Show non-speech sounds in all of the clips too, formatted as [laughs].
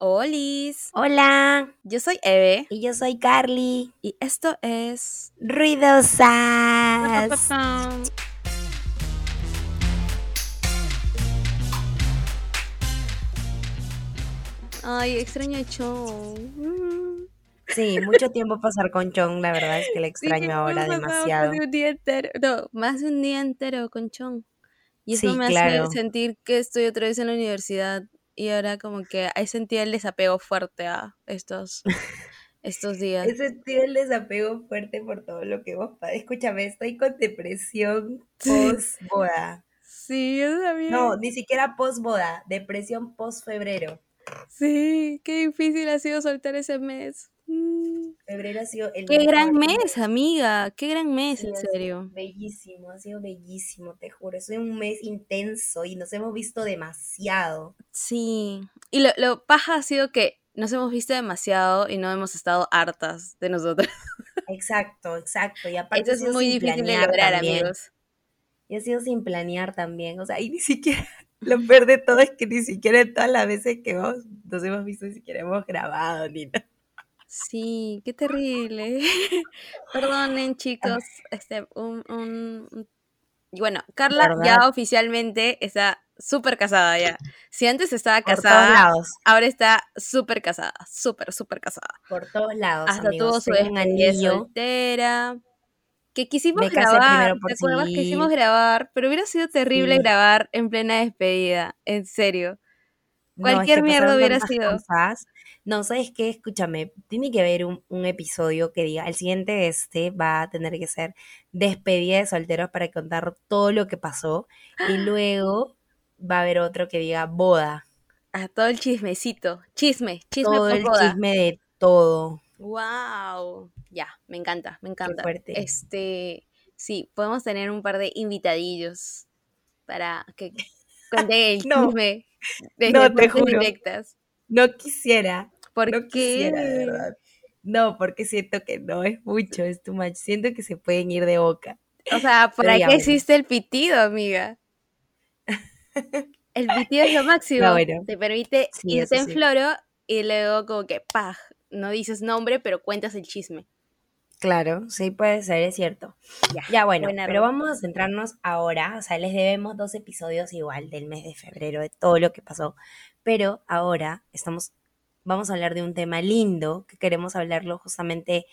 Olis, Hola, yo soy Eve y yo soy Carly. y esto es... Ruidosas. Ay, extraño a Chong. Sí, mucho tiempo pasar con Chong, la verdad es que le extraño Sí, ahora demasiado. un día entero, no, más de un día entero con Chong. Y eso Sí, me claro. hace sentir que estoy otra vez en la universidad y ahora como que he sentido el desapego fuerte a estos, [laughs] estos días. He sentido el desapego fuerte por todo lo que vos pa- Escúchame, estoy con depresión post boda. Sí, yo también. No, ni siquiera post boda, depresión post febrero. Sí, qué difícil ha sido soltar ese mes. Mm. Febrero ha sido el Qué gran mes, amiga. Qué gran mes, Sí, en serio. Bellísimo, ha sido bellísimo, te juro. Es un mes intenso y nos hemos visto demasiado. Sí. Y lo, lo paja ha sido que nos hemos visto demasiado y no hemos estado hartas de nosotras. [laughs] Exacto, exacto. Y aparte Eso es muy difícil de lograr, también. amigos. Y ha sido sin planear también. O sea, y ni siquiera, [laughs] lo peor de todo es que ni siquiera en todas las veces que hemos, nos hemos visto, ni siquiera hemos grabado ni nada. Sí, qué terrible. [laughs] Perdonen, chicos. Este, un, un- y Bueno, Carla ¿Verdad? ya oficialmente está súper casada ya. Si antes estaba Por todos casada, lados, ahora está súper casada. Súper, súper casada. por todos lados, Hasta amigos. tuvo su anillo. soltera. Que quisimos Me grabar, ¿te acuerdas? civil. Quisimos grabar, pero hubiera sido terrible Sí. grabar en plena despedida, en serio. No, es Cualquier que mierda hubiera sido. cosas. No, ¿sabes qué? Escúchame, tiene que haber un, un episodio que diga, el siguiente de este va a tener que ser despedida de solteros para contar todo lo que pasó y luego va a haber otro que diga boda, Ah, todo el chismecito. Chisme, chisme todo por el boda. chisme de todo. Wow. Ya, me encanta, me encanta. fuerte. Este, sí, podemos tener un par de invitadillos para que cuenten el [laughs] No. chisme desde No, te fuentes juro. directas. No quisiera, ¿Por no qué? quisiera, de verdad. No, porque siento que no, es mucho, es too much. Siento que se pueden ir de boca. O sea, ¿para qué existe el pitido, amiga? El pitido es lo [laughs] máximo. Bueno. Te permite Sí, irte en sí. floro y luego como que, paj, no dices nombre, pero cuentas el chisme. Claro, sí puede ser, es cierto. Ya, Ya bueno, pero vamos a centrarnos ahora, o sea, les debemos dos episodios igual del mes de febrero, de todo lo que pasó, pero ahora estamos, vamos a hablar de un tema lindo, que queremos hablarlo justamente,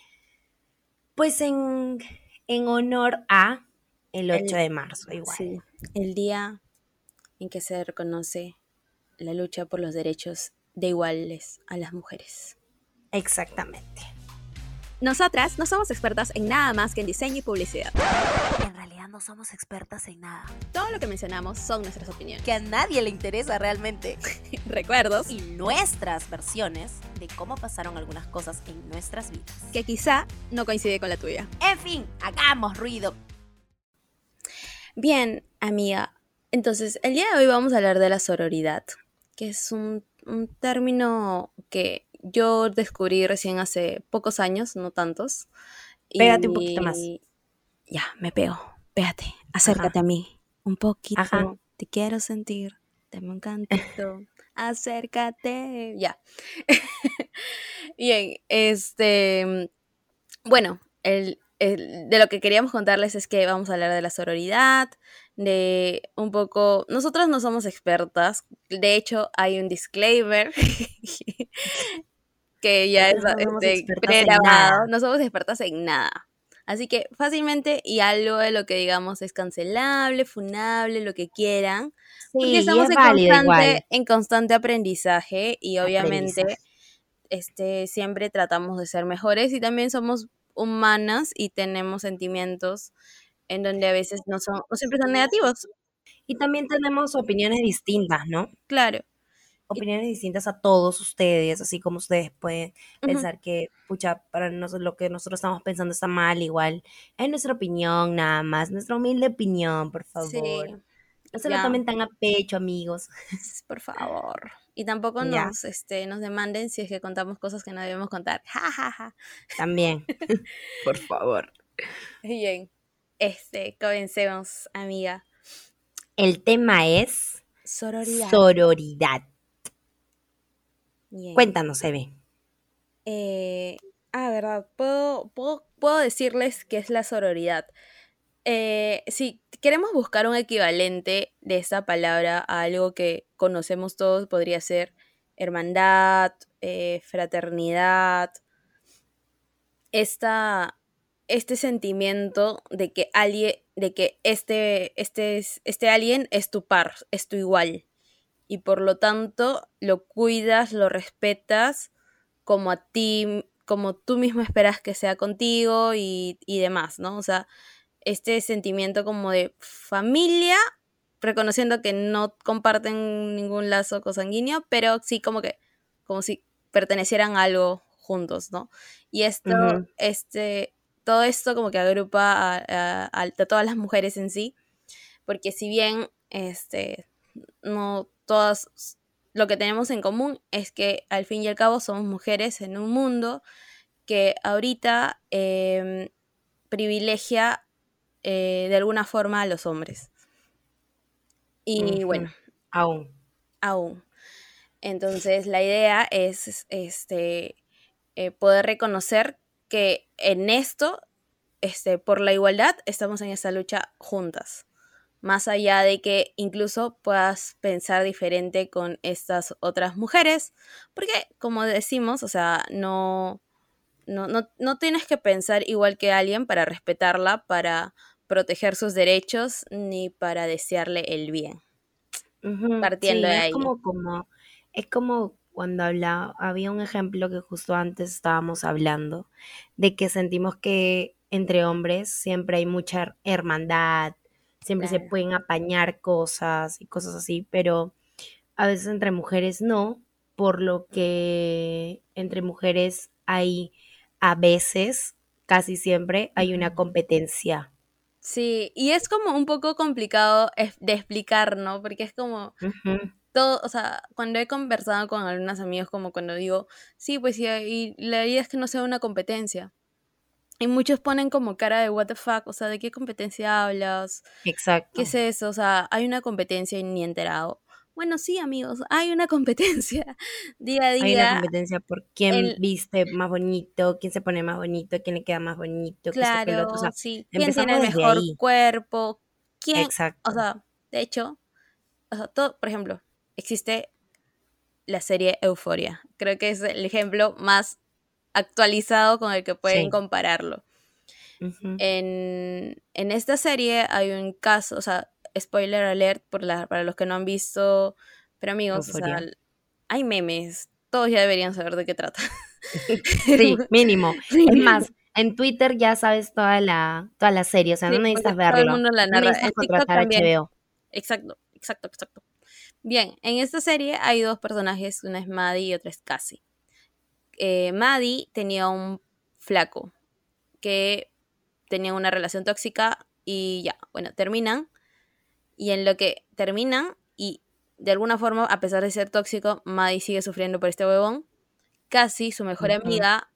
pues en, en honor a el 8 El- de marzo, igual. Sí, el día en que se reconoce la lucha por los derechos de iguales a las mujeres. Exactamente. Nosotras no somos expertas en nada más que en diseño y publicidad. No somos expertas en nada. Todo lo que mencionamos son nuestras opiniones, Que a nadie le interesa realmente. [laughs] recuerdos Y nuestras versiones de cómo pasaron algunas cosas en nuestras vidas. que quizá no coincide con la tuya. En fin, hagamos ruido. Bien, amiga. Entonces, el día de hoy vamos a hablar de la sororidad, que es un, un término que yo descubrí recién hace pocos años, no tantos. Pégate un poquito más. Ya, me pego. Pégate, acércate a mí. Un poquito. Ajá. Te quiero sentir. Dame un cantito. [laughs] Acércate. Ya. [laughs] Bien, este. Bueno, el, el- de lo que queríamos contarles es que vamos a hablar de la sororidad, de un poco. Nosotros no somos expertas. De hecho, hay un disclaimer [laughs] que ya es no este, pregrabado. No somos expertas en nada. Así que fácilmente y algo de lo que digamos es cancelable, funable, lo que quieran. Porque Sí, y estamos es en constante, en constante aprendizaje y obviamente Aprendizaje. este, siempre tratamos de ser mejores y también somos humanas y tenemos sentimientos en donde a veces no, son, no siempre son negativos. Y también tenemos opiniones distintas, ¿no? Claro. Opiniones distintas a todos ustedes, así como ustedes pueden pensar que, pucha, para nosotros lo que nosotros estamos pensando está mal, igual. Es nuestra opinión, nada más, nuestra humilde opinión, por favor. Sí, No se lo tomen tan a pecho, amigos. por favor. Y tampoco nos, este, nos demanden si es que contamos cosas que no debemos contar. Ja, ja, ja. También, [laughs] por favor. [laughs] Bien. Este, comencemos, amiga. El tema es Sororidad. sororidad. Cuéntanos, Eve. Eh, ah, verdad, puedo, puedo, puedo decirles qué es la sororidad. Eh, si queremos buscar un equivalente de esta palabra a algo que conocemos todos, podría ser hermandad, eh, fraternidad, esta, este sentimiento de que alguien, de que este, este, es- este alguien es tu par, es tu igual. Y por lo tanto lo cuidas, lo respetas como a ti, como tú mismo esperas que sea contigo y, y demás, ¿no? O sea, este sentimiento como de familia, reconociendo que no comparten ningún lazo consanguíneo, pero sí como que, como si pertenecieran a algo juntos, ¿no? Y esto, este, todo esto como que agrupa a, a- a- a todas las mujeres en sí, porque si bien, este, no todas, lo que tenemos en común es que al fin y al cabo somos mujeres en un mundo que ahorita em, privilegia eh, de alguna forma a los hombres. Y bueno, Aún. aún. Entonces la idea es este, eh, poder reconocer que en esto, este, por la igualdad, estamos en esta lucha juntas. Más allá de que incluso puedas pensar diferente con estas otras mujeres, porque como decimos, o sea, no, no, no, no tienes que pensar igual que alguien para respetarla, para proteger sus derechos, ni para desearle el bien. Partiendo sí, de es ahí. como, como, es como cuando habla, había un ejemplo que justo antes estábamos hablando, de que sentimos que entre hombres siempre hay mucha her- hermandad, siempre se pueden apañar cosas y cosas así, pero a veces entre mujeres no, por lo que entre mujeres hay a veces, casi siempre, hay una competencia. Sí, y es como un poco complicado de explicar, ¿no? Porque es como todo, o sea, cuando he conversado con algunos amigos, como cuando digo, sí, pues sí, y la idea es que no sea una competencia. Y muchos ponen como cara de what the fuck, o sea, ¿de qué competencia hablas? ¿Qué Exacto. es eso? O sea, hay una competencia y ni enterado. Bueno, sí, amigos, hay una [laughs] competencia día a Hay una día. competencia por quién el- viste más bonito, quién se pone más bonito, quién le queda más bonito, esto, que. O Claro, sea, sí, quién tiene el mejor ahí. cuerpo, quién, Exacto. o sea, de hecho, o sea, todo, por ejemplo, existe la serie Euforia. Creo que es el ejemplo más actualizado con el que pueden Sí. compararlo. En, en esta serie hay un caso, o sea, spoiler alert por la- para los que no han visto, pero amigos, o sea, hay memes, todos ya deberían saber de qué trata. [laughs] Sí, mínimo. [laughs] Es más, en Twitter ya sabes toda la, toda la serie, o sea, Sí, no necesitas todo el verlo. mundo la No narra. necesitas En TikTok contratar también. HBO. Exacto, exacto, exacto. Bien, en esta serie hay dos personajes, una es Maddie y otra es Cassie. Eh, Maddie tenía un flaco que tenía una relación tóxica y ya, bueno, terminan. Y en lo que terminan y de alguna forma, a pesar de ser tóxico, Maddie sigue sufriendo por este huevón. Cassie, su mejor amiga,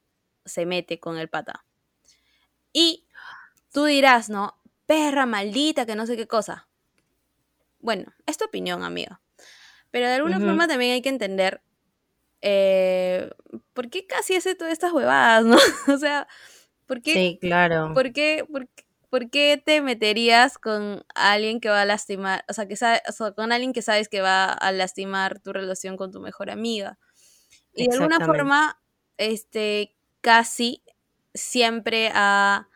se mete con el pata. Y tú dirás, ¿no? Perra maldita, que no sé qué cosa. Bueno, es tu opinión, amiga. Pero de alguna forma también hay que entender eh, por qué casi hace todas estas huevadas, ¿no? [laughs] o sea, ¿por qué, Sí, claro. por qué, por, qué- por qué te meterías con alguien que va a lastimar, o sea, que sabe, o sea, con alguien que sabes que va a lastimar tu relación con tu mejor amiga? Y de alguna forma, este, casi siempre ha,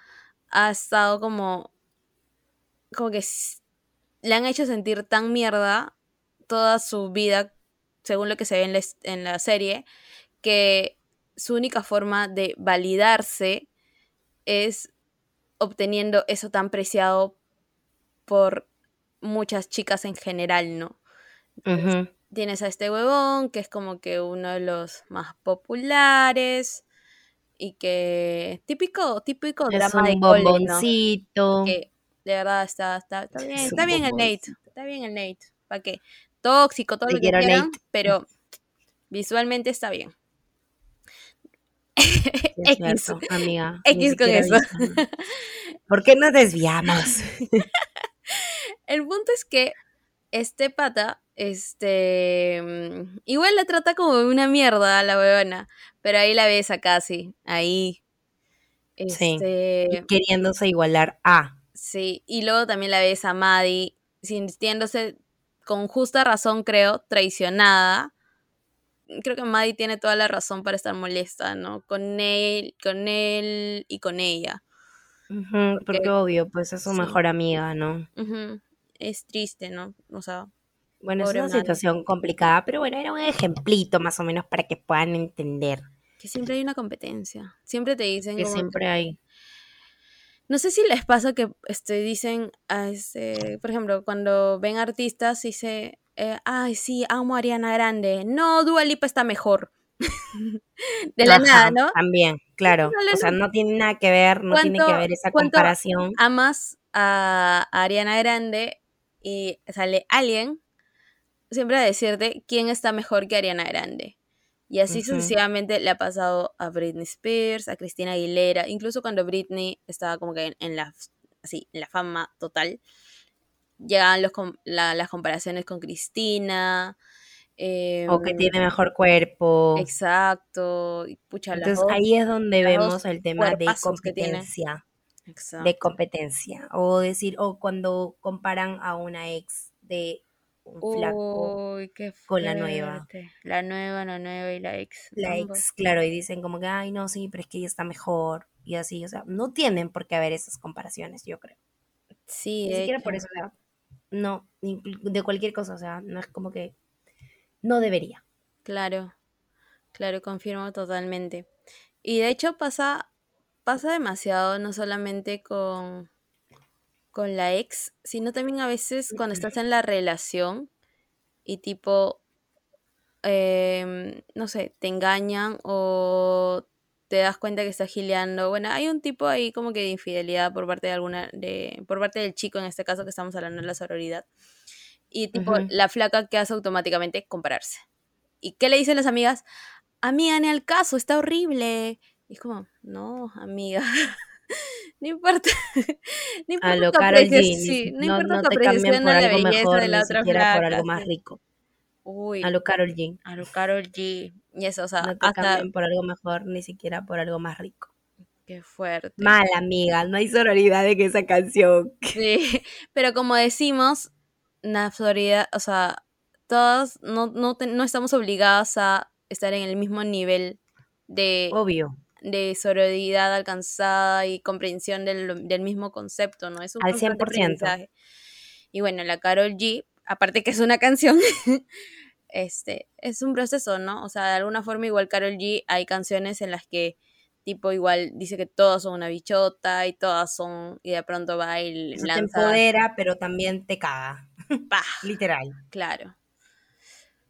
ha estado como, como que le han hecho sentir tan mierda toda su vida, según lo que se ve en la, en la serie, que su única forma de validarse es obteniendo eso tan preciado por muchas chicas en general, ¿no? Tienes a este huevón, que es como que uno de los más populares y que típico, típico Es drama de cole, ¿no? bomboncito. Que de verdad está, está, está bien, Es está bien el Nate, bomboncito. está bien el Nate, ¿para qué? Tóxico, todo Te lo que quieran, Nate. pero visualmente está bien. Es X. cierto, amiga. X con eso. [laughs] ¿Por qué nos desviamos? [laughs] El punto es que este pata, este, mm, igual la trata como una mierda a la huevona, pero ahí la ves a casi, ahí. Sí. Este, queriéndose igualar a. Sí, y luego también la ves a Maddie sintiéndose con justa razón, creo, traicionada. Creo que Maddie tiene toda la razón para estar molesta, ¿no? Con él, con él y con ella. Porque, Porque- obvio, pues es su sí. mejor amiga, ¿no? Es triste, ¿no? O sea, Bueno, es una Maddie. situación complicada, pero bueno, era un ejemplito más o menos para que puedan entender que siempre hay una competencia. Siempre te dicen que siempre hay. No sé si les pasa que este, dicen, a este, por ejemplo, cuando ven artistas, dice, eh, ay, sí, amo a Ariana Grande. No, Dua Lipa está mejor. [laughs] de la Ajá, nada, ¿no? También, claro. No, O sea, no. tiene nada que ver, no tiene que ¿Cuánto- ver esa comparación. Amas a Ariana Grande y sale alguien siempre a decirte quién está mejor que Ariana Grande. Y así sucesivamente le ha pasado a Britney Spears, a Cristina Aguilera, incluso cuando Britney estaba como que en, en la, así, en la fama total, llegaban los, la- las comparaciones con Cristina. O que em, tiene mejor cuerpo. Exacto. y pucha, Entonces dos- ahí es donde vemos el tema de competencia. exacto. De competencia. O decir, o cuando comparan a una ex de un flaco. Uy, con la nueva. La nueva, la nueva y la ex. la ambos. ex, claro, y dicen como que, ay, no, sí, pero es que ella está mejor. Y así, o sea, no tienen por qué haber esas comparaciones, yo creo. Sí, Ni siquiera por eso, no, de cualquier cosa, o sea, no es como que no debería. Claro, claro, confirmo totalmente. Y de hecho pasa, pasa demasiado, no solamente con, con la ex, sino también a veces cuando estás en la relación y tipo, em, no sé, te engañan o te das cuenta que estás gileando. Bueno, hay un tipo ahí como que de infidelidad por parte de alguna, de, por parte del chico en este caso que estamos hablando de la sororidad. Y tipo, Ujú. la flaca que hace automáticamente compararse. ¿Y qué le dicen las amigas? Amiga, ni al caso, está horrible. Y es como, no, amiga. [laughs] no importa. [laughs] no importa A lo apreciación- ni sí, no no, importa no apreciación por de la belleza mejor, de la ni otra siquiera por flaca, algo más rico. Uy, A lo Karol G. a lo Karol G. Y eso, o sea, No te hasta por algo mejor, ni siquiera por algo más rico. qué fuerte. Mal, amiga, no hay sororidad en esa canción. [laughs] Sí, pero como decimos, la sororidad, o sea, todas no, no, te- no estamos obligadas a estar en el mismo nivel de, Obvio. de sororidad alcanzada y comprensión del, del mismo concepto, ¿no? Es un Al constante 100%. aprendizaje. Y bueno, la Carol G, aparte que es una canción, [laughs] este, es un proceso, ¿no? O sea, de alguna forma igual Carol G hay canciones en las que tipo igual dice que todas son una bichota y todas son y de pronto va y sea, te lanza empodera, pero también te caga. [laughs] ¡pah! Literal. Claro.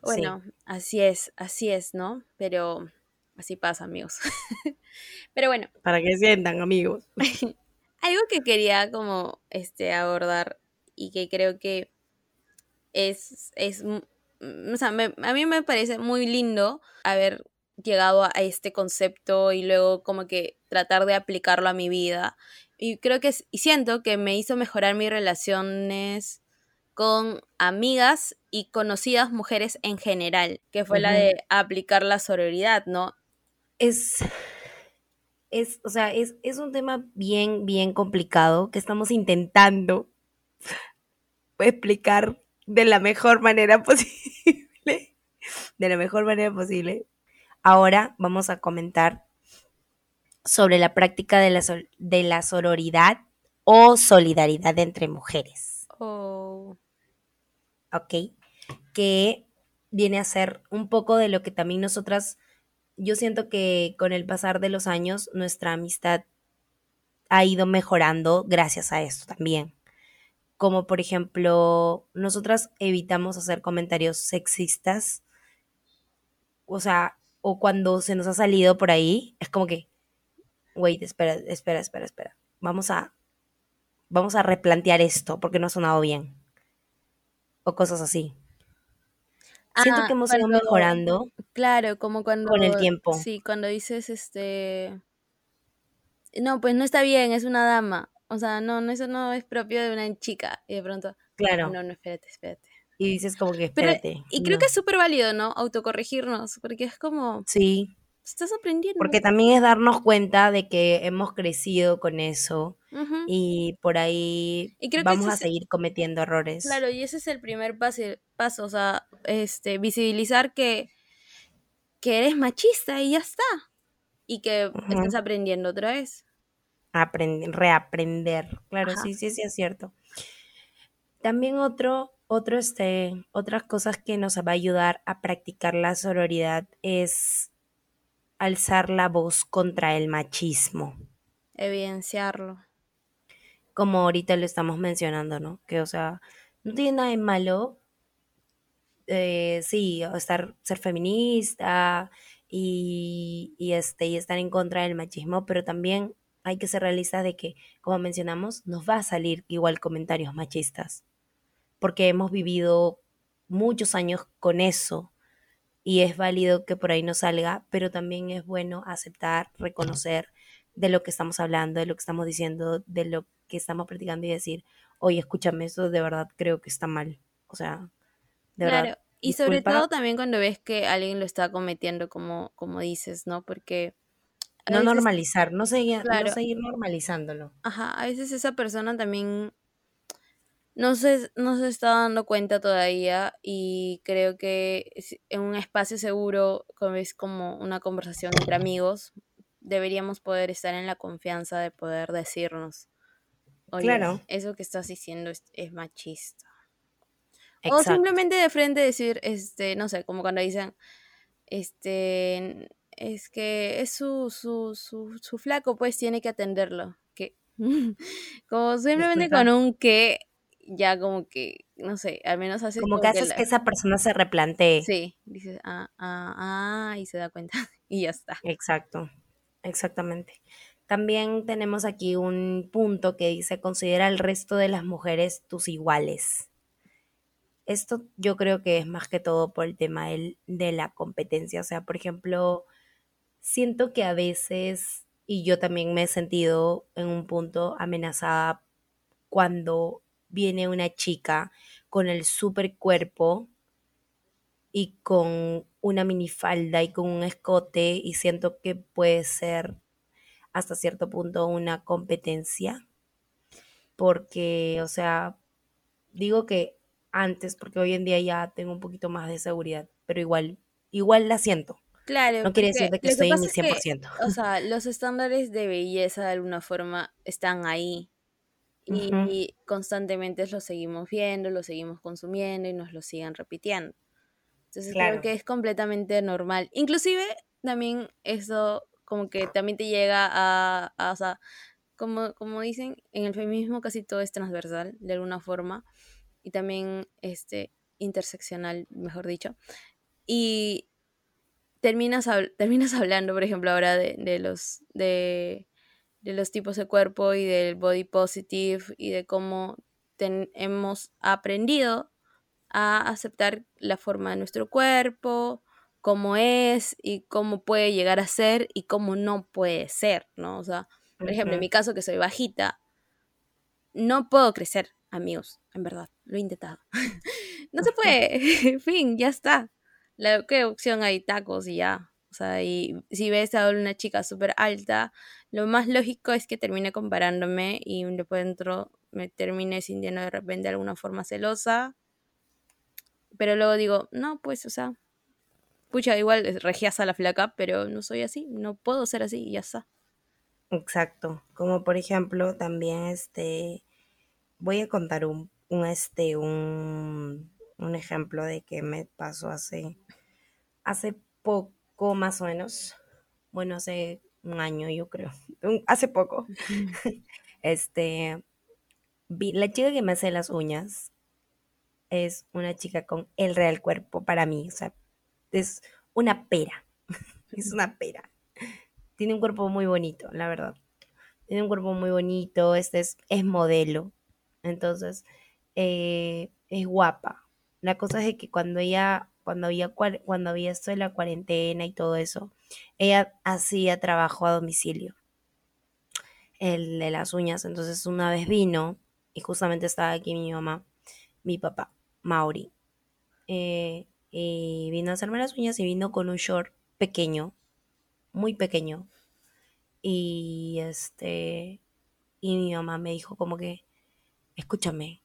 Bueno, así es, así es, ¿no? Pero así pasa, amigos. [laughs] Pero bueno, Para que sientan, amigos. algo que quería como este abordar y que creo que es, es mm, o sea, me- a mí me parece muy lindo haber llegado a este concepto y luego como que tratar de aplicarlo a mi vida. Y creo que y siento que me hizo mejorar mis relaciones con amigas y conocidas mujeres en general, que fue la de aplicar la sororidad, ¿no? Es, es, o sea, es, es un tema bien, bien complicado que estamos intentando [laughs] explicar de la mejor manera [laughs] posible. De la mejor manera posible. Ahora vamos a comentar sobre la práctica de la, sol- de la sororidad o solidaridad entre mujeres. Oh, ¿ok? Que viene a ser un poco de lo que también nosotras, yo siento que con el pasar de los años nuestra amistad ha ido mejorando gracias a esto también. Como por ejemplo, nosotras evitamos hacer comentarios sexistas, o sea, o cuando se nos ha salido por ahí, es como que, wait, espera, espera, espera, espera, vamos a, vamos a replantear esto porque no ha sonado bien. O cosas así. Siento Ah, que hemos ido mejorando. Claro, como cuando... Con el tiempo. Sí, cuando dices, este... No, pues no está bien, es una dama. O sea, no, no eso no es propio de una chica. Y de pronto, Claro. no, no, espérate, espérate. y dices como que Pero- espérate. y creo que es súper válido, ¿no? Autocorregirnos, porque es como, Sí, estás aprendiendo. porque también es darnos cuenta de que hemos crecido con eso y por ahí Y creo que vamos a es- seguir cometiendo errores. Claro, y ese es el primer paso, paso o sea, este, visibilizar que, que eres machista y ya está. Y que estás aprendiendo otra vez. Aprend- reaprender. Claro, Ajá. sí, sí, sí, es cierto. También otro, otro, este, otras cosas que nos va a ayudar a practicar la sororidad es alzar la voz contra el machismo. Evidenciarlo. Como ahorita lo estamos mencionando, ¿no? Que, o sea, no tiene nada de malo, eh, sí, estar, ser feminista y, y, este, y estar en contra del machismo, pero también hay que ser realistas de que, como mencionamos, nos va a salir igual comentarios machistas, porque hemos vivido muchos años con eso y es válido que por ahí nos salga, pero también es bueno aceptar, reconocer de lo que estamos hablando, de lo que estamos diciendo, de lo que estamos practicando y decir, oye, escúchame, eso de verdad creo que está mal. O sea, de claro. verdad. Y sobre todo también cuando ves que alguien lo está cometiendo como, como dices, ¿no? Porque No veces- normalizar, no seguir, Claro. no seguir normalizándolo. Ajá, a veces esa persona también no se, no se está dando cuenta todavía y creo que en un espacio seguro, como es como una conversación entre amigos, deberíamos poder estar en la confianza de poder decirnos, oye, Claro. eso que estás diciendo es, es machista. O simplemente de frente decir, este, no sé, como cuando dicen, este, es que es su, su, su, su flaco, pues tiene que atenderlo. Que, [laughs] como simplemente con un que, ya como que, no sé, al menos hace Como que haces la- que esa persona se replantee. Sí, dices, ah, ah, ah, y se da cuenta, [laughs] y ya está. Exacto, exactamente. También tenemos aquí un punto que dice, considera al resto de las mujeres tus iguales. Esto yo creo que es más que todo por el tema del- de la competencia. O sea, por ejemplo, siento que a veces, y yo también me he sentido en un punto amenazada cuando viene una chica con el super cuerpo y con una minifalda y con un escote y siento que puede ser hasta cierto punto una competencia porque, o sea, digo que antes, porque hoy en día ya tengo un poquito más de seguridad, pero igual, igual la siento. Claro. No quiere decir de que estoy en pasa mi es que, 100%. o [laughs] sea, los estándares de belleza de alguna forma están ahí. Y Ujú. constantemente los seguimos viendo, los seguimos consumiendo y nos lo siguen repitiendo. Entonces Claro. creo que es completamente normal. Inclusive también eso como que también te llega a, a- o sea, como, como dicen, en el feminismo casi todo es transversal de alguna forma y también este interseccional, mejor dicho. Y terminas, [laughs] terminas hablando, por ejemplo, ahora de, de los de, de los tipos de cuerpo y del body positive y de cómo hemos aprendido a aceptar la forma de nuestro cuerpo, cómo es y cómo puede llegar a ser y cómo no puede ser, ¿no? O sea, por ejemplo, en Ujú. mi caso que soy bajita, no puedo crecer, amigos, en verdad, lo he intentado. [laughs] no se puede, [laughs] fin, ya está. La ¿qué opción hay tacos y ya. O sea, y si ves a una chica súper alta, lo más lógico es que termine comparándome y después dentro me termine sintiendo de repente de alguna forma celosa. Pero luego digo, no, pues, o sea, pucha, igual es regiasa la flaca, pero no soy así, no puedo ser así y ya está. Exacto. Como por ejemplo, también este voy a contar un, un este un, un ejemplo de que me pasó hace hace poco más o menos. Bueno, hace un año yo creo. [laughs] Hace poco. [laughs] Este vi, la chica que me hace las uñas es una chica con el real cuerpo para mí, o sea, es una pera. [laughs] Es una pera. Tiene un cuerpo muy bonito, la verdad. Tiene un cuerpo muy bonito, este es, es modelo. Entonces, eh, es guapa. La cosa es que cuando ella, cuando había, cuando había esto de la cuarentena y todo eso, ella hacía trabajo a domicilio. El de las uñas. Entonces, una vez vino y justamente estaba aquí mi mamá, mi papá, Mauri. eh, y vino a hacerme las uñas y vino con un short pequeño, muy pequeño. Y este, y mi mamá me dijo como que, escúchame,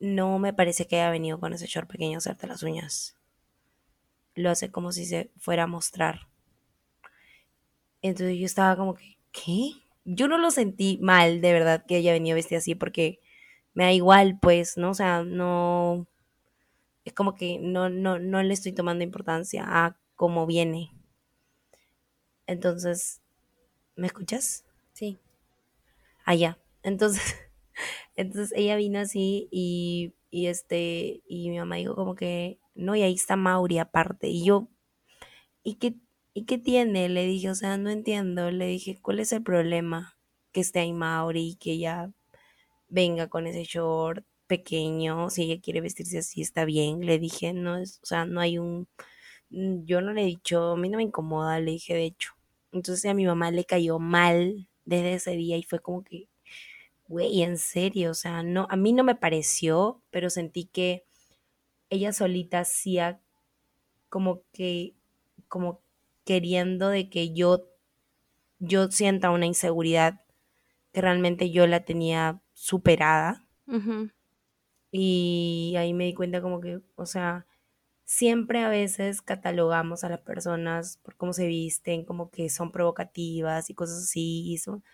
no me parece que haya venido con ese short pequeño a hacerte las uñas. Lo hace como si se fuera a mostrar. Entonces yo estaba como que, ¿qué? Yo no lo sentí mal, de verdad, que ella venía vestida así, porque me da igual, pues, ¿no? O sea, no. Es como que no, no, no le estoy tomando importancia a cómo viene. Entonces, ¿me escuchas? Sí. Allá. Entonces, [laughs] entonces ella vino así y, y este, y mi mamá dijo como que, no, y ahí está Mauri aparte. Y yo, ¿y qué, ¿y qué tiene? Le dije, o sea, no entiendo. Le dije, ¿cuál es el problema? Que esté ahí Mauri que ella venga con ese short pequeño, si ella quiere vestirse así está bien. Le dije, no es, o sea, no hay un, mm, yo no le he dicho, a mí no me incomoda, le dije de hecho. Entonces a mi mamá le cayó mal desde ese día y fue como que, güey, en serio, o sea, no, a mí no me pareció, pero sentí que ella solita hacía como que, como queriendo de que yo, yo sienta una inseguridad que realmente yo la tenía superada. Y ahí me di cuenta como que, o sea, siempre a veces catalogamos a las personas por cómo se visten, como que son provocativas y cosas así. Y son,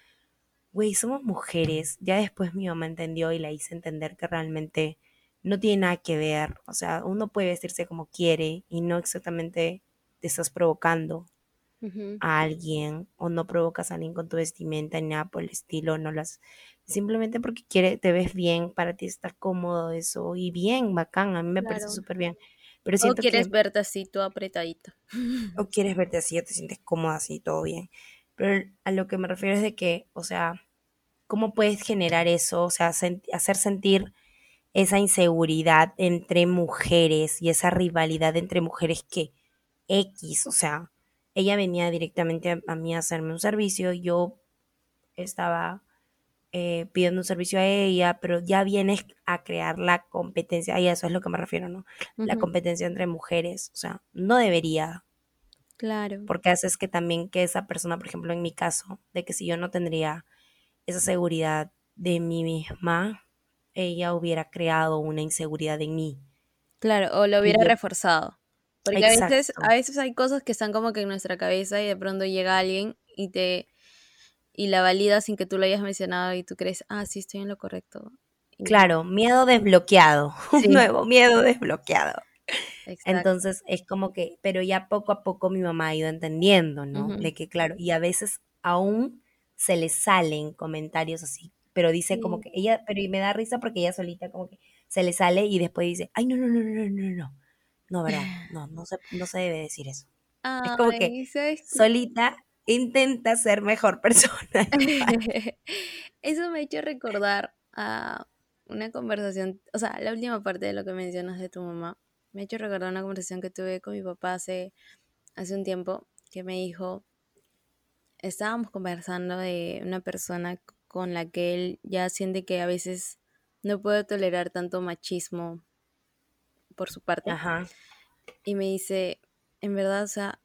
güey, somos mujeres. Ya después mi mamá entendió y la hice entender que realmente no tiene nada que ver. O sea, uno puede vestirse como quiere y no exactamente te estás provocando a alguien o no provocas a alguien con tu vestimenta ni nada por el estilo, no las simplemente porque quiere, te ves bien, para ti está cómodo eso y bien, bacán, a mí me parece súper bien. Pero o quieres verte así, todo apretadito. O quieres verte así, te sientes cómoda así, todo bien. Pero a lo que me refiero es de que, o sea, ¿cómo puedes generar eso? O sea, hacer sentir esa inseguridad entre mujeres y esa rivalidad entre mujeres que X, o sea, ella venía directamente a, a mí a hacerme un servicio, yo estaba eh, pidiendo un servicio a ella, pero ya vienes a crear la competencia, y a eso es lo que me refiero, ¿no? La competencia entre mujeres, o sea, no debería. Claro. Porque haces que también que esa persona, por ejemplo, en mi caso, de que si yo no tendría esa seguridad de mí misma, ella hubiera creado una inseguridad en mí. Claro, o lo hubiera reforzado. Porque a veces, a veces hay cosas que están como que en nuestra cabeza y de pronto llega alguien y te y la valida sin que tú lo hayas mencionado y tú crees, ah, sí, estoy en lo correcto. Claro, miedo desbloqueado, [laughs] un nuevo miedo desbloqueado. Entonces es como que, pero ya poco a poco mi mamá ha ido entendiendo, ¿no? De que, claro, y a veces aún se le salen comentarios así, pero dice como que ella, pero y me da risa porque ella solita como que se le sale y después dice, ay, no, no, no, no, no, no, no, verdad, [laughs] no, no se, no se debe decir eso. es como que solita intenta ser mejor [laughs] persona. [laughs] Eso me ha hecho recordar a una conversación, o sea, la última parte de lo que mencionas de tu mamá, me ha hecho recordar una conversación que tuve con mi papá hace, hace un tiempo, que me dijo, estábamos conversando de una persona con la que él ya siente que a veces no puede tolerar tanto machismo por su parte. Ajá. Y me dice, en verdad, o sea,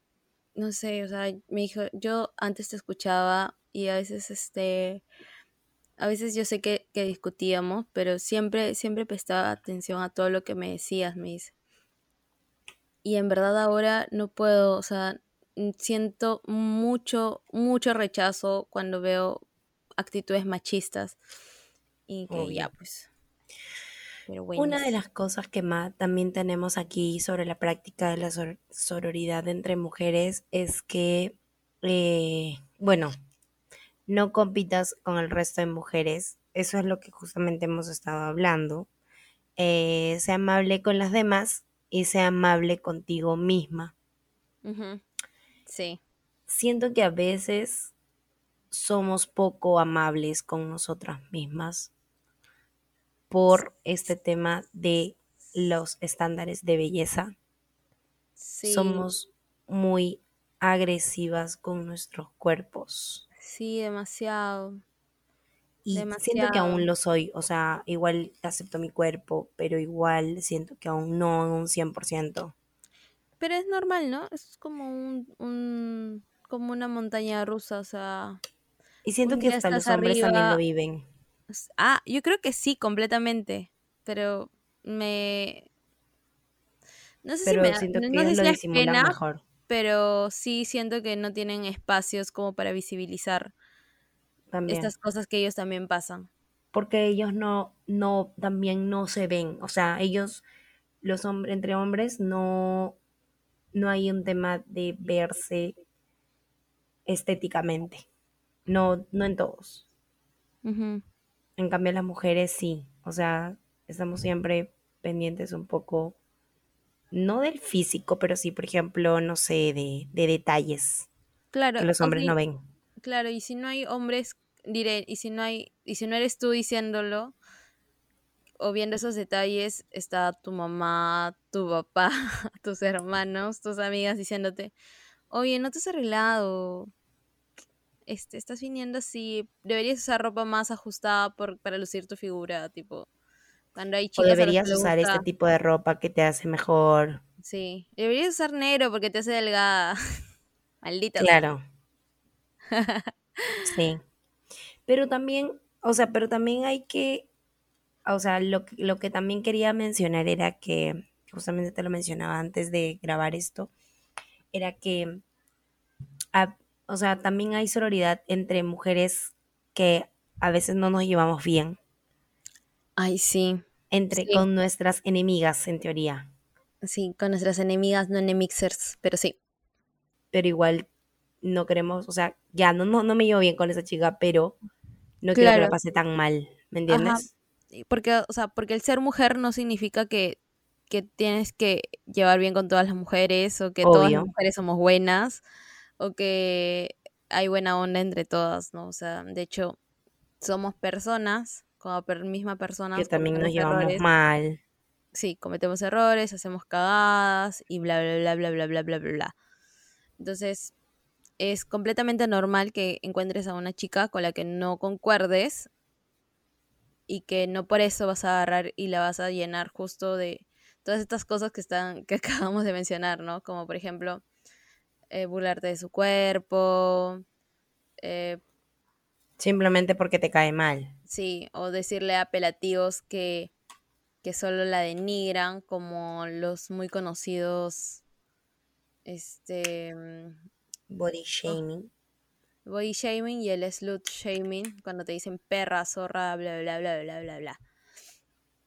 no sé, o sea, me dijo, yo antes te escuchaba y a veces, este, a veces yo sé que, que discutíamos, pero siempre, siempre prestaba atención a todo lo que me decías, me dice. Y en verdad ahora no puedo, o sea, siento mucho, mucho rechazo cuando veo actitudes machistas. Y que ya, pues, una de las cosas que más también tenemos aquí sobre la práctica de la sororidad entre mujeres es que, eh, bueno, no compitas con el resto de mujeres. Eso es lo que justamente hemos estado hablando. Eh, sea amable con las demás y sea amable contigo misma. Sí. Siento que a veces somos poco amables con nosotras mismas por este tema de los estándares de belleza. Somos muy agresivas con nuestros cuerpos. Sí, demasiado. Y siento que Demasiado. aún lo soy, o sea, igual acepto mi cuerpo, pero igual siento que aún no en un 100%. Pero es normal, ¿no? Es como un, un como una montaña rusa, o sea, Y siento que hasta los hombres también lo viven, Ah, yo creo que sí, completamente. Pero me no sé si pero me da- siento no que no sé si es pena, mejor pero sí siento que no tienen espacios como para visibilizar también. estas cosas que ellos también pasan. Porque ellos no, no, también no se ven, o sea, ellos, los hombres, entre hombres, no, no hay un tema de verse estéticamente. No, no en todos. En cambio, las mujeres sí. O sea, estamos siempre pendientes un poco, no del físico, pero sí, por ejemplo, no sé, de, de detalles Claro, que los hombres si- no ven. Claro, y si no hay hombres, diré, y si no hay, y si no eres tú diciéndolo o viendo esos detalles, está tu mamá, tu papá, [laughs] tus hermanos, tus amigas diciéndote, oye, no te has arreglado, este, estás viniendo así, deberías usar ropa más ajustada por, para lucir tu figura, tipo, cuando hay O chicas que deberías usar este tipo de ropa que te hace mejor. sí, deberías usar negro porque te hace delgada, [laughs] maldita. Claro, sí. Pero también, o sea, pero también hay que, o sea, lo, lo que también quería mencionar era que, justamente te lo mencionaba antes de grabar esto, era que, o sea, también hay sororidad entre mujeres que a veces no nos llevamos bien, Ay, sí, entre sí. con nuestras enemigas, en teoría, Sí, con nuestras enemigas, no enemixers, pero sí. pero igual no queremos, o sea, ya no, no, no me llevo bien con esa chica, pero no quiero que la pase tan mal, ¿me Ajá. entiendes? Y Porque, o sea, porque el ser mujer no significa que, que tienes que llevar bien con todas las mujeres o que todas las mujeres somos buenas o que hay buena onda entre todas, ¿no? O sea, de hecho, somos personas, como per misma personas, Que también nos llevamos errores. mal. Sí, cometemos errores, hacemos cagadas y bla, bla, bla, bla, bla, bla, bla, bla, bla. Entonces, es completamente normal que encuentres a una chica con la que no concuerdes y que no por eso vas a agarrar y la vas a llenar justo de todas estas cosas que están que [laughs] acabamos de mencionar, ¿no? Como por ejemplo eh, burlarte de su cuerpo, eh, Simplemente porque te cae mal. sí, o decirle apelativos que que solo la denigran, como los muy conocidos este mm, Body shaming. body shaming y el slut shaming, cuando te dicen perra, zorra, bla bla bla bla bla bla.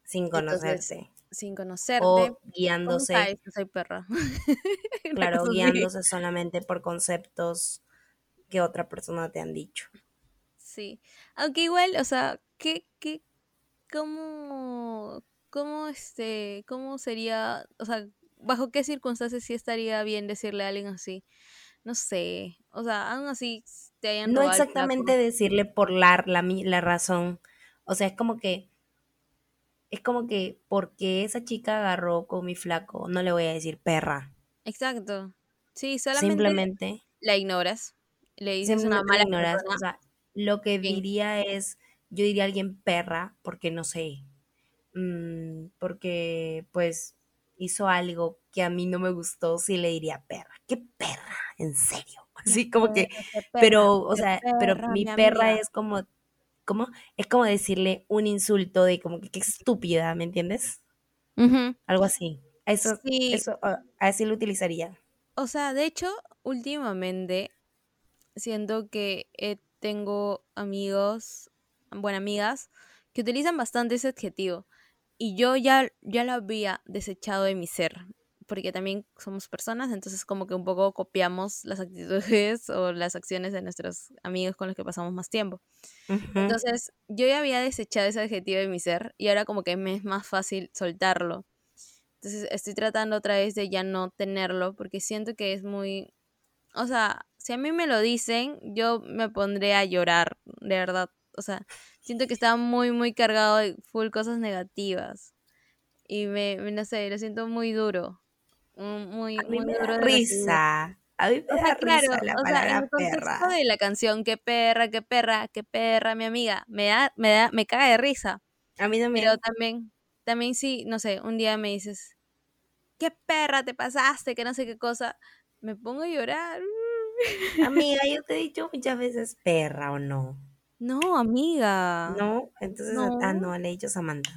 Sin Entonces, conocerte. Sin conocerte, O ¿cómo guiándose, sabes que soy perra? [laughs] Claro, así. guiándose solamente por conceptos que otra persona te han dicho. Sí. Aunque igual, o sea, ¿qué, qué, cómo, cómo, este, cómo sería, o sea, bajo qué circunstancias sí estaría bien decirle a alguien así? No sé, o sea, aún así te hayan No exactamente decirle por la, la, la razón. O sea, es como que, es como que porque esa chica agarró con mi flaco, no le voy a decir perra. Exacto. Sí, solamente Simplemente, la ignoras. Le dices una mala ignoras. persona. O sea, lo que diría es, yo diría a alguien perra porque no sé, mm, porque pues hizo algo que a mí no me gustó, sí le diría perra. ¿Qué perra? ¿En serio? Así como que, Perra, qué perra, pero, o sea, pero mi mi perra es como, ¿cómo? Es como decirle un insulto de como que qué estúpida, ¿me entiendes? Algo así. Eso, Sí, eso, ah, así lo utilizaría. o sea, de hecho, últimamente siento que eh, tengo amigos, bueno, amigas, que utilizan bastante ese adjetivo. Y yo ya, ya lo había desechado de mi ser, porque también somos personas, entonces como que un poco copiamos las actitudes [laughs] o las acciones de nuestros amigos con los que pasamos más tiempo. Entonces, yo ya había desechado ese adjetivo de mi ser y ahora como que me es más fácil soltarlo. Entonces, estoy tratando otra vez de ya no tenerlo porque siento que es muy... O sea, si a mí me lo dicen, yo me pondré a llorar, de verdad. O sea, siento que está muy, muy cargado de full cosas negativas. Y me- no sé, lo siento muy duro. Muy, A mí muy me da duro de recibir. risa. A mí me O da sea, claro, risa la o sea, en palabra el contexto perra. de la canción, qué perra, qué perra, qué perra, mi amiga, me da, me da, me cae de risa. A mí también. Pero también, también sí, no sé, un día me dices, qué perra te pasaste, que no sé qué cosa, me pongo a llorar. [laughs] Amiga, yo te he dicho muchas veces perra o no. No, amiga. No, entonces, No. ah, no, le he dicho Samantha.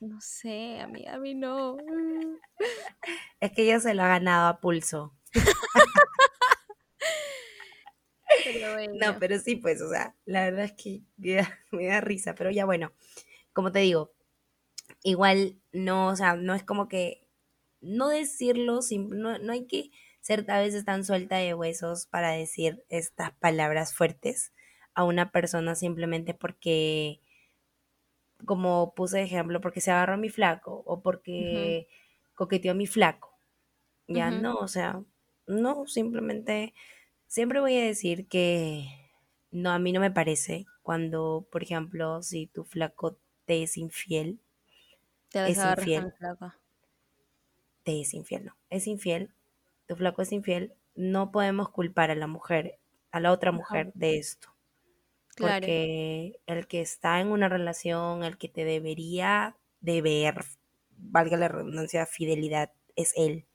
No sé, amiga, a mí no. Es que ella se lo ha ganado a pulso. Pero bueno. No, pero sí, pues, o sea, la verdad es que me da, [laughs] me da risa, pero ya bueno, como te digo, igual no, o sea, no es como que no decirlo, no, no hay que ser a veces tan suelta de huesos para decir estas palabras fuertes a una persona simplemente porque, como puse de ejemplo, porque se agarró a mi flaco o porque coqueteó a mi flaco. Ya no, o sea, no, simplemente siempre voy a decir que no, a mí no me parece cuando, por ejemplo, si tu flaco te es infiel, Te es infiel. flaco. te es infiel, no, es infiel, tu flaco es infiel, no podemos culpar a la mujer, a la otra mujer de esto. Claro. Porque el que está en una relación, el que te debería deber, valga la redundancia, fidelidad, es él.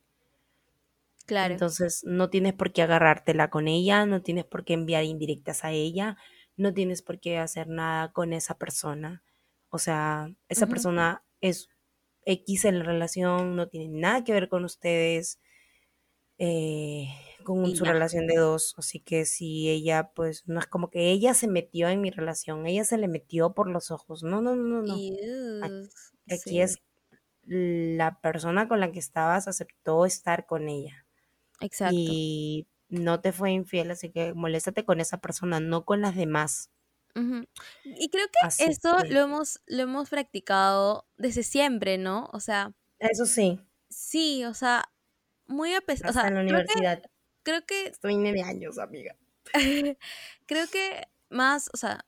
Claro. Entonces no tienes por qué agarrártela con ella, no tienes por qué enviar indirectas a ella, no tienes por qué hacer nada con esa persona. O sea, esa persona es X en la relación, no tiene nada que ver con ustedes, eh, con su ya. relación de dos. Así que si ella, pues, no es como que ella se metió en mi relación, ella se le metió por los ojos. No, no, no, no, Aquí, aquí sí, es la persona con la que estabas aceptó estar con ella exacto. y no te fue infiel, así que moléstate con esa persona, no con las demás. Y creo que Así esto que, lo hemos, lo hemos practicado desde siempre, ¿no? O sea, eso sí, sí, o sea, muy a pesar, o sea, en la creo que, universidad, creo que, estoy nueve años, amiga. [laughs] creo que más, o sea,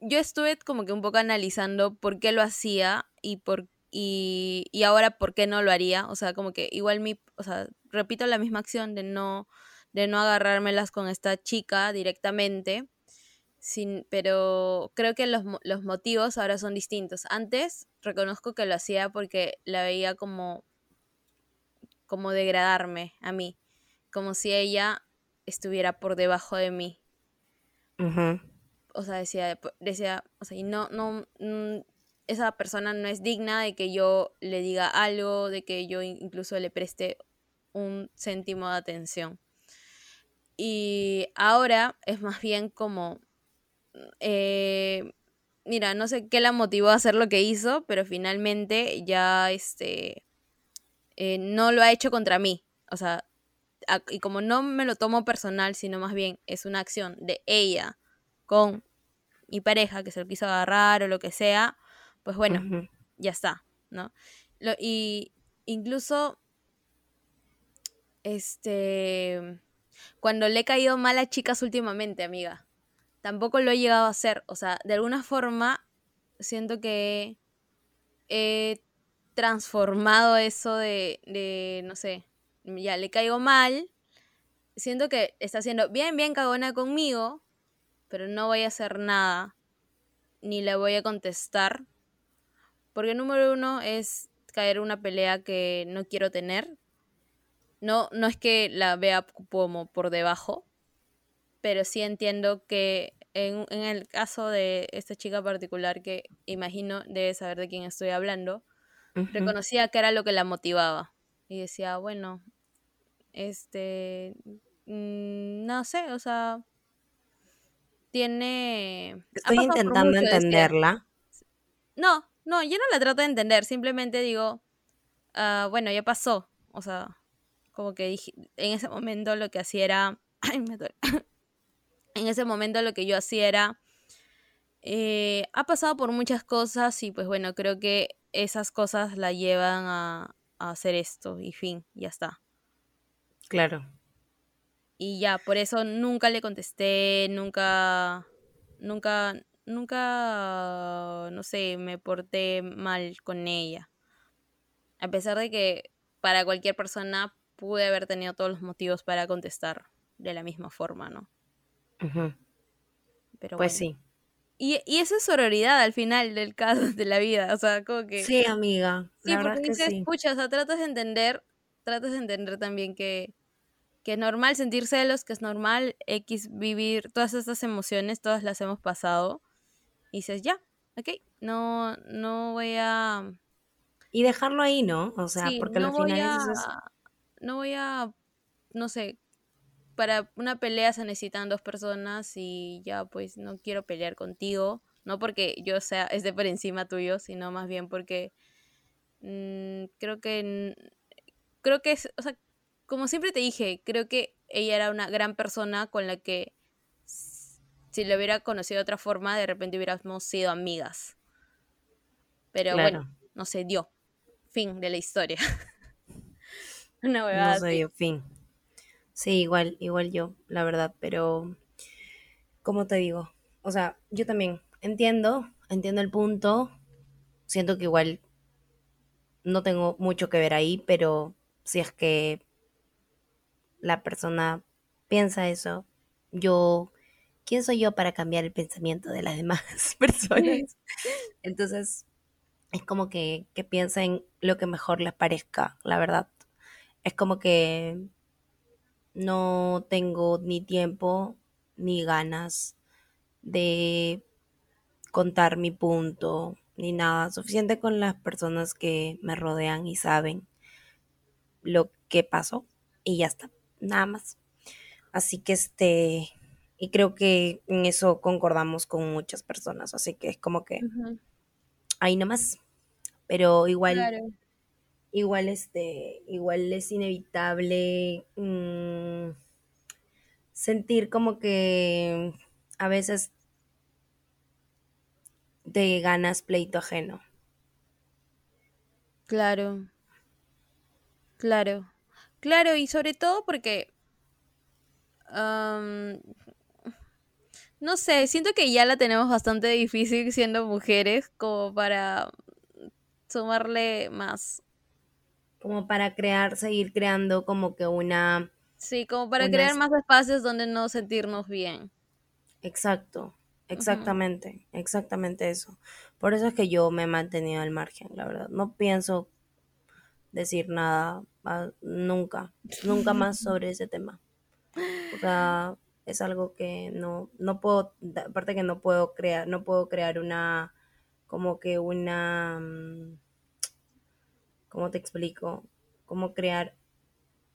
yo estuve como que un poco analizando por qué lo hacía y por y, y ahora por qué no lo haría. O sea, como que igual mi, o sea, repito la misma acción de no, de no agarrármelas con esta chica directamente. Sin, pero creo que los, los motivos ahora son distintos. Antes reconozco que lo hacía porque la veía como, como degradarme a mí, como si ella estuviera por debajo de mí. O sea, decía, decía, o sea, y no, no, mm, esa persona no es digna de que yo le diga algo, de que yo in- incluso le preste un céntimo de atención. Y ahora es más bien como, eh, mira, no sé qué la motivó a hacer lo que hizo, pero finalmente ya, este, eh, no lo ha hecho contra mí. O sea, y como no me lo tomo personal, sino más bien es una acción de ella con mi pareja que se lo quiso agarrar o lo que sea, pues bueno, ya está, ¿no? Lo, y incluso, este, cuando le he caído mal a chicas últimamente, amiga, tampoco lo he llegado a hacer. O sea, de alguna forma siento que he transformado eso de, de no sé, ya le caigo mal. Siento que está siendo bien, bien cagona conmigo, pero no voy a hacer nada, ni le voy a contestar. Porque número uno es caer en una pelea que no quiero tener. No, no es que la vea como por debajo, pero sí entiendo que en, en el caso de esta chica particular que imagino debe saber de quién estoy hablando, reconocía que era lo que la motivaba. Y decía, bueno, este, mm, no sé, o sea, tiene... Estoy intentando entenderla. No, no, yo no la trato de entender, simplemente digo, ah, bueno, ya pasó. O sea, como que dije, en ese momento lo que hacía era... [coughs] Ay, me duele. [coughs] en ese momento lo que yo hacía era... eh, ha pasado por muchas cosas y pues bueno, creo que esas cosas la llevan a, a hacer esto y fin, ya está. Claro. Y ya, por eso nunca le contesté, nunca, nunca, nunca, no sé, me porté mal con ella. A pesar de que para cualquier persona pude haber tenido todos los motivos para contestar de la misma forma, ¿no? Pero pues sí. Y, y esa es sororidad al final del caso de la vida, o sea, como que... Sí, amiga. Sí, porque dices, escucha, o sea, tratas de entender, tratas de entender también que, que es normal sentir celos, que es normal X vivir todas estas emociones, todas las hemos pasado, y dices, ya, ok, no, no voy a... Y dejarlo ahí, ¿no? O sea, porque al final No voy a, no sé, para una pelea se necesitan dos personas y ya pues no quiero pelear contigo, no porque yo sea esté por encima tuyo, sino más bien porque mm, creo que creo que es, o sea, como siempre te dije, creo que ella era una gran persona con la que si le hubiera conocido de otra forma, de repente hubiéramos sido amigas. Pero bueno, no se dio. Fin de la historia. [laughs] una No se dio fin. Sí, igual, igual yo, la verdad, pero como te digo, o sea, yo también entiendo, entiendo el punto, siento que igual no tengo mucho que ver ahí, pero si es que la persona piensa eso, yo, ¿quién soy yo para cambiar el pensamiento de las demás [laughs] personas? Entonces, es como que, que piensen lo que mejor les parezca, la verdad. Es como que no tengo ni tiempo ni ganas de contar mi punto ni nada. Suficiente con las personas que me rodean y saben lo que pasó y ya está, nada más. Así que este, y creo que en eso concordamos con muchas personas, así que es como que ahí nomás. Pero igual igual este, igual es inevitable mm, sentir como que a veces te ganas pleito ajeno. Claro. Claro. Claro, y sobre todo porque no sé, siento que ya la tenemos bastante difícil siendo mujeres como para sumarle más como para crear, seguir creando como que una... Sí, como para crear más espacios donde no sentirnos bien. Exacto, exactamente, exactamente eso. Por eso es que yo me he mantenido al margen, la verdad. No pienso decir nada nunca, nunca más sobre ese tema. O sea, es algo que no, no puedo, aparte que no puedo crear, no puedo crear una, como que una... Mm, ¿cómo te explico? Cómo crear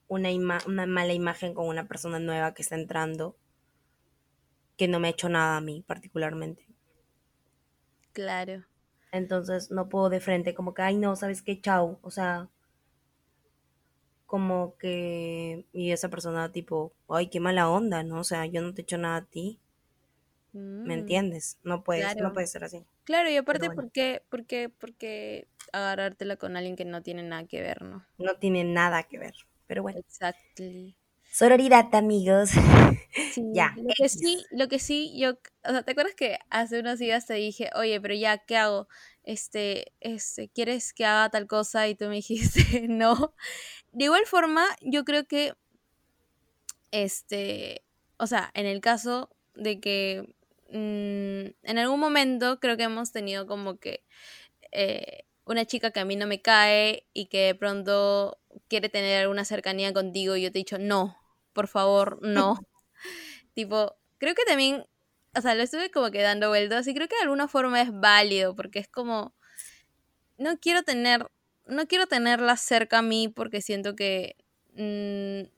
una, una mala imagen con una persona nueva que está entrando que no me ha hecho nada a mí particularmente. Claro. Entonces no puedo de frente como que, ay no, ¿sabes qué? Chao. O sea, como que, y esa persona tipo, ay, qué mala onda, ¿no? O sea, yo no te he hecho nada a ti. ¿Me mm, entiendes? No puedes, no puede ser así. Claro, y aparte, ¿por qué, por qué, por qué agarrártela con alguien que no tiene nada que ver, ¿no? No tiene nada que ver, pero bueno. Exactly. Sororidad, amigos. [laughs] ya. Lo que sí, lo que sí, yo, o sea, ¿te acuerdas que hace unos días te dije, oye, pero ya, ¿qué hago? Este, este, ¿quieres que haga tal cosa? Y tú me [laughs] dijiste, no. De igual forma, yo creo que, este, o sea, en el caso de que mm, en algún momento creo que hemos tenido como que eh, una chica que a mí no me cae y que de pronto quiere tener alguna cercanía contigo y yo te he dicho, no, por favor, no. [laughs] tipo, creo que también, o sea, lo estuve como que dando vueltas y creo que de alguna forma es válido porque es como, no quiero tener, no quiero tenerla cerca a mí porque siento que mm,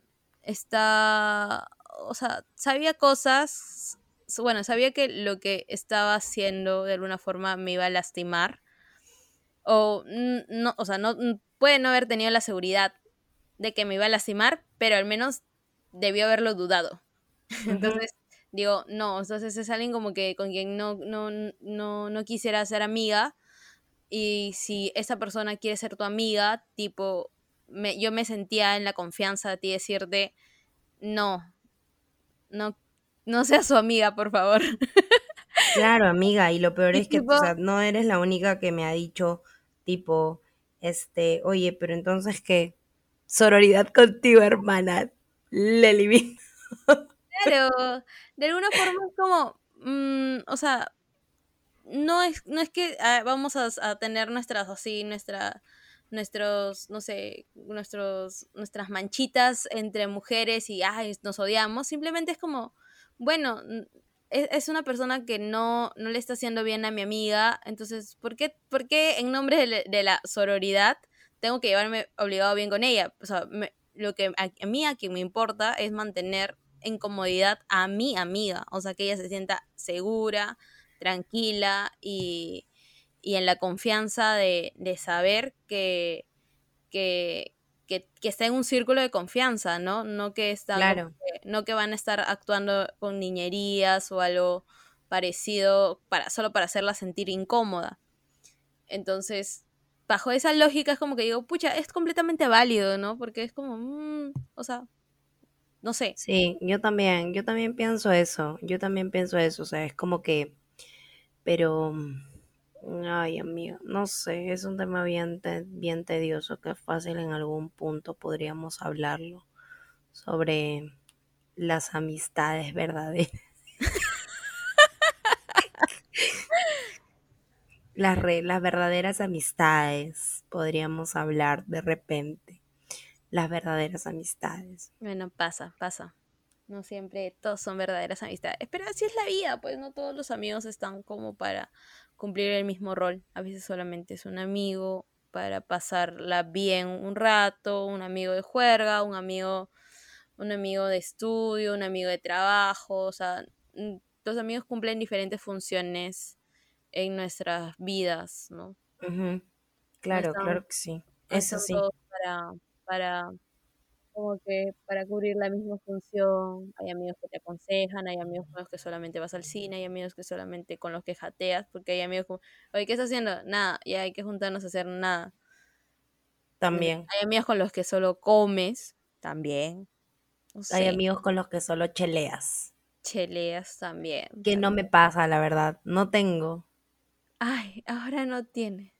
está, o sea, sabía cosas, bueno, sabía que lo que estaba haciendo de alguna forma me iba a lastimar o no, o sea, no puede no haber tenido la seguridad de que me iba a lastimar, pero al menos debió haberlo dudado. Entonces, digo, no, entonces es alguien como que con quien no, no, no, no quisiera ser amiga. Y si esa persona quiere ser tu amiga, tipo, me, yo me sentía en la confianza de ti decirte, no, no, no seas su amiga, por favor. [laughs] Claro, amiga, y lo peor es que no eres la única que me ha dicho, tipo, este, oye, pero entonces que Sororidad contigo, hermana. Lely Claro, de alguna forma es como, mm, o sea, no es, no es que ah, vamos a, tener nuestras así, nuestra, nuestros, no sé, nuestros, nuestras manchitas entre mujeres y ay, nos odiamos. Simplemente es como, bueno, es, es una persona que no, no le está haciendo bien a mi amiga. Entonces, ¿por qué, por qué en nombre de, la- de la sororidad tengo que llevarme obligado bien con ella? O sea, me- lo que a, a mí a quien me importa es mantener en comodidad a mi amiga. O sea, que ella se sienta segura, tranquila y, y en la confianza de, de saber que, que, que, que está en un círculo de confianza, ¿no? No que, está como Claro. no que van a estar actuando con niñerías o algo parecido para, solo para hacerla sentir incómoda. Entonces, bajo esa lógica es como que digo, pucha, es completamente válido, ¿no? Porque es como, mm, o sea, no sé. Sí, yo también, yo también pienso eso, yo también pienso eso, o sea, es como que, pero, mm, ay, amiga, no sé, es un tema bien, bien tedioso que fácil en algún punto podríamos hablarlo sobre las amistades verdaderas. Las, re- las verdaderas amistades, podríamos hablar de repente, las verdaderas amistades. Bueno, pasa, pasa. No siempre todos son verdaderas amistades. Pero así es la vida, pues no todos los amigos están como para cumplir el mismo rol. A veces solamente es un amigo para pasarla bien un rato, un amigo de juerga, un amigo, un amigo de estudio, un amigo de trabajo. O sea, los amigos cumplen diferentes funciones en nuestras vidas, ¿no? Claro, están- claro que sí. Eso sí. para, para como que para cubrir la misma función. Hay amigos que te aconsejan, hay amigos con los que solamente vas al cine, hay amigos que solamente con los que jateas, porque hay amigos como, oye, ¿qué estás haciendo? Nada, ya hay que juntarnos a hacer nada. También. Hay amigos con los que solo comes, también. No Hay amigos con los que solo cheleas. cheleas también. Que no me pasa, la verdad. No tengo. Ay, ahora no tiene.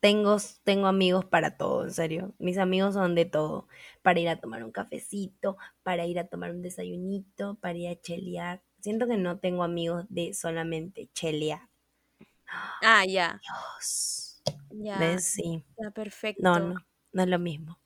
Tengo, tengo amigos para todo, en serio. Mis amigos son de todo. Para ir a tomar un cafecito, para ir a tomar un desayunito, para ir a chelear. Siento que no tengo amigos de solamente chelear. Ah, ya, Dios. ya, ¿Ves? Sí. está perfecto. No, no, no es lo mismo.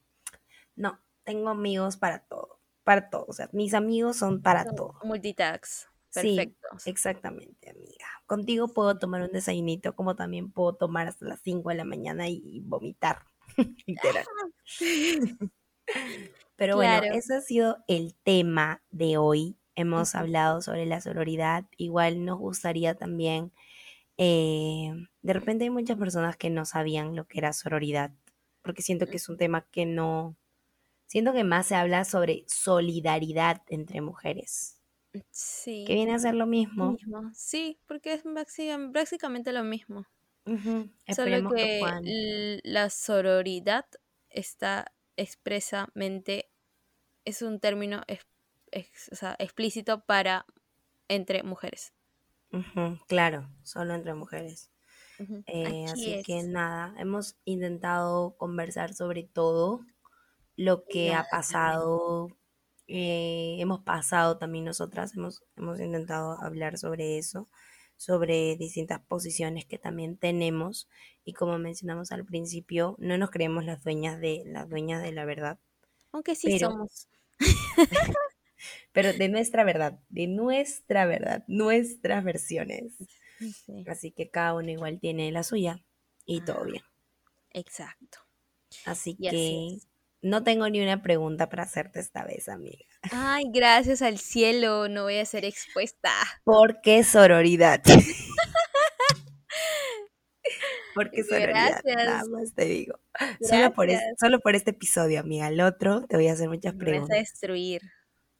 No, tengo amigos para todo. Para todo. O sea, mis amigos son para Son todo. Multitax, Sí, perfectos. exactamente, amiga. Contigo puedo tomar un desayunito, como también puedo tomar hasta las 5 de la mañana y, vomitar, [laughs] literal. [laughs] Pero bueno, Claro. ese ha sido el tema de hoy. Hemos hablado sobre la sororidad. Igual nos gustaría también, eh, de repente hay muchas personas que no sabían lo que era sororidad, porque siento que es un tema que no, siento que más se habla sobre solidaridad entre mujeres, Sí. que viene a ser lo Lo mismo. Sí, porque es prácticamente lo mismo. Ujú, Solo Esperemos que la sororidad está expresamente, es un término o sea, explícito para entre mujeres. Claro, solo entre mujeres. Eh, Así que nada, hemos intentado conversar sobre todo lo que ha pasado. Eh, hemos pasado también nosotras, hemos, hemos intentado hablar sobre eso, sobre distintas posiciones que también tenemos. Y como mencionamos al principio, no nos creemos las dueñas de, las dueñas de la verdad, Aunque sí pero, somos. [laughs] pero de nuestra verdad, de nuestra verdad, nuestras versiones. Sí, Así que cada uno igual tiene la suya y todo ah, bien. exacto. Así Y que. No tengo ni una pregunta para hacerte esta vez, amiga. Ay, gracias al cielo, no voy a ser expuesta. ¿Por qué sororidad? [laughs] ¿Por qué sororidad? Nada Gracias, más te digo. Solo por, solo este episodio, amiga. El otro te voy a hacer muchas Me vas a preguntas. destruir.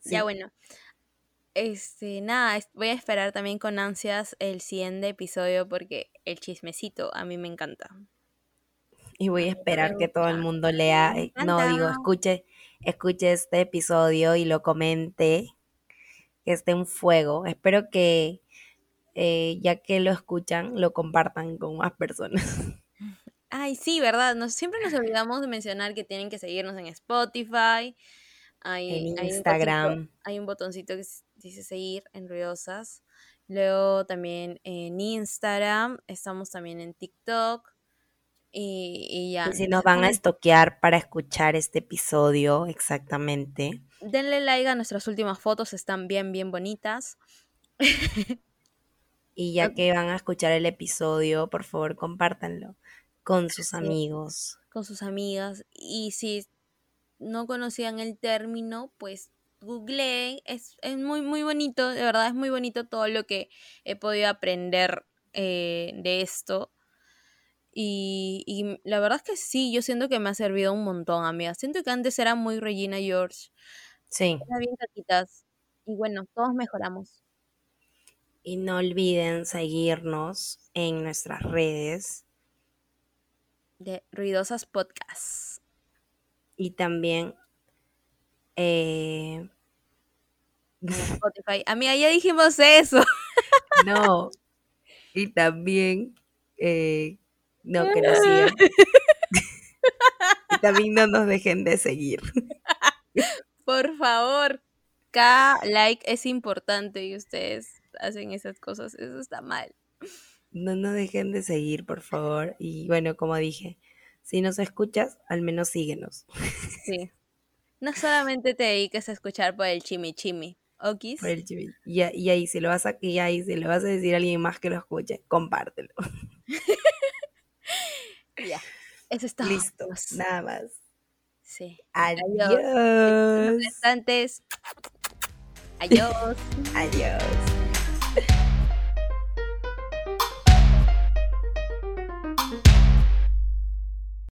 Ya bueno, este, nada, voy a esperar también con ansias el siguiente episodio porque el chismecito a mí me encanta. Y voy a esperar que todo el mundo lea, eh, no digo, escuche, escuche este episodio y lo comente, que esté en fuego. Espero que eh, ya que lo escuchan, lo compartan con más personas. [laughs] Ay, sí, ¿verdad? Nos, siempre nos olvidamos de mencionar que tienen que seguirnos en Spotify. Hay, En hay un Instagram. botoncito- hay un botoncito que dice seguir en Ruidosas. Luego también en Instagram. Estamos también en TikTok. Y, y ya. Y si nos van a estoquear para escuchar este episodio, exactamente. Denle like a nuestras últimas fotos. Están bien, bien bonitas. [laughs] Y ya que van a escuchar el episodio, por favor, compártanlo con sus Sí. amigos. con sus amigas y si no conocían el término, pues googleen, es, es muy muy bonito, de verdad es muy bonito todo lo que he podido aprender eh, de esto y, y la verdad es que sí, yo siento que me ha servido un montón, amiga, siento que antes era muy Regina George, Sí. era bien caquitas y bueno, todos mejoramos. Y no olviden seguirnos en nuestras redes De Ruidosas Podcasts. y también eh, Spotify. [laughs] Amiga, ya dijimos eso. [laughs] no y también eh, no que nos sigan y también no nos dejen de seguir Por favor, cada like es importante y ustedes hacen esas cosas. Eso está mal. no nos dejen de seguir por favor y bueno como dije si nos escuchas al menos síguenos Sí. [laughs] No solamente te dediques a escuchar por el chimichimi. ¿Okis? por el chivi. y, ahí si lo vas a y ahí si le vas a decir a alguien más que lo escuche compártelo [laughs] Ya. Eso es todo. listo nada más Sí. adiós Instantes. [laughs] Adiós. adiós